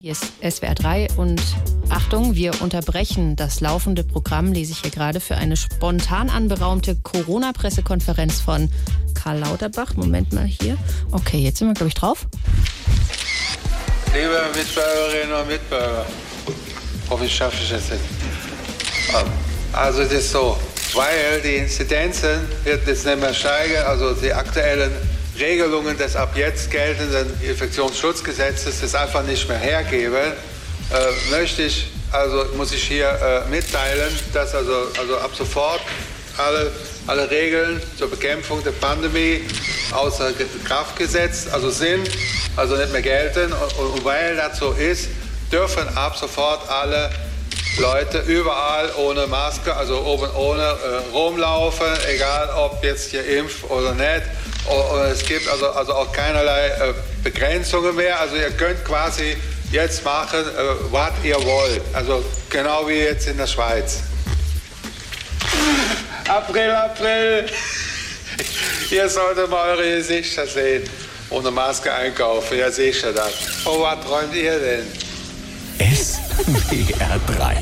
Hier ist SWR 3 und Achtung, wir unterbrechen das laufende Programm, lese ich hier gerade, für eine spontan anberaumte Corona-Pressekonferenz von Karl Lauterbach. Moment mal hier. Okay, jetzt sind wir, glaube ich, drauf. Liebe Mitbürgerinnen und Mitbürger, hoffe ich schaffe es jetzt. Also es ist so, weil die Inzidenzen wird jetzt nicht mehr steigen, also die aktuellen Regelungen des ab jetzt geltenden Infektionsschutzgesetzes das einfach nicht mehr hergeben, äh, möchte ich, also muss ich hier äh, mitteilen, dass also, also ab sofort alle, alle Regeln zur Bekämpfung der Pandemie außer Kraft gesetzt, also sind, also nicht mehr gelten. Und, und weil das so ist, dürfen ab sofort alle Leute überall ohne Maske, also oben ohne äh, rumlaufen, egal ob jetzt hier impf oder nicht. Und es gibt also, also auch keinerlei äh, Begrenzungen mehr. Also ihr könnt quasi jetzt machen, äh, was ihr wollt. Also genau wie jetzt in der Schweiz. April, April. Ihr solltet mal eure Gesichter sehen. Ohne Maske einkaufen, ja sicher das. Oh, was träumt ihr denn? SWR 3